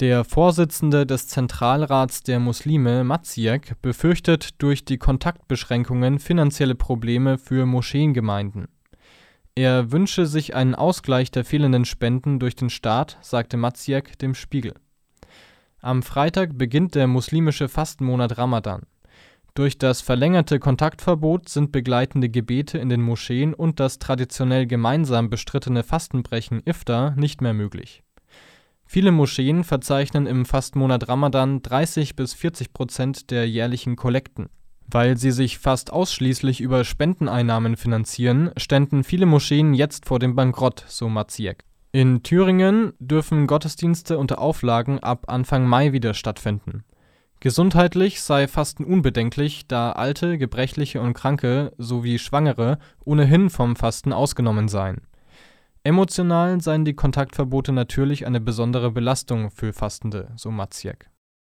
Der Vorsitzende des Zentralrats der Muslime, Maziek, befürchtet durch die Kontaktbeschränkungen finanzielle Probleme für Moscheengemeinden. Er wünsche sich einen Ausgleich der fehlenden Spenden durch den Staat, sagte Maziek dem Spiegel. Am Freitag beginnt der muslimische Fastenmonat Ramadan. Durch das verlängerte Kontaktverbot sind begleitende Gebete in den Moscheen und das traditionell gemeinsam bestrittene Fastenbrechen Iftar nicht mehr möglich. Viele Moscheen verzeichnen im Fastenmonat Ramadan 30 bis 40 Prozent der jährlichen Kollekten. Weil sie sich fast ausschließlich über Spendeneinnahmen finanzieren, ständen viele Moscheen jetzt vor dem Bankrott, so Maziek. In Thüringen dürfen Gottesdienste unter Auflagen ab Anfang Mai wieder stattfinden. Gesundheitlich sei Fasten unbedenklich, da Alte, Gebrechliche und Kranke sowie Schwangere ohnehin vom Fasten ausgenommen seien. Emotional seien die Kontaktverbote natürlich eine besondere Belastung für Fastende, so Maciek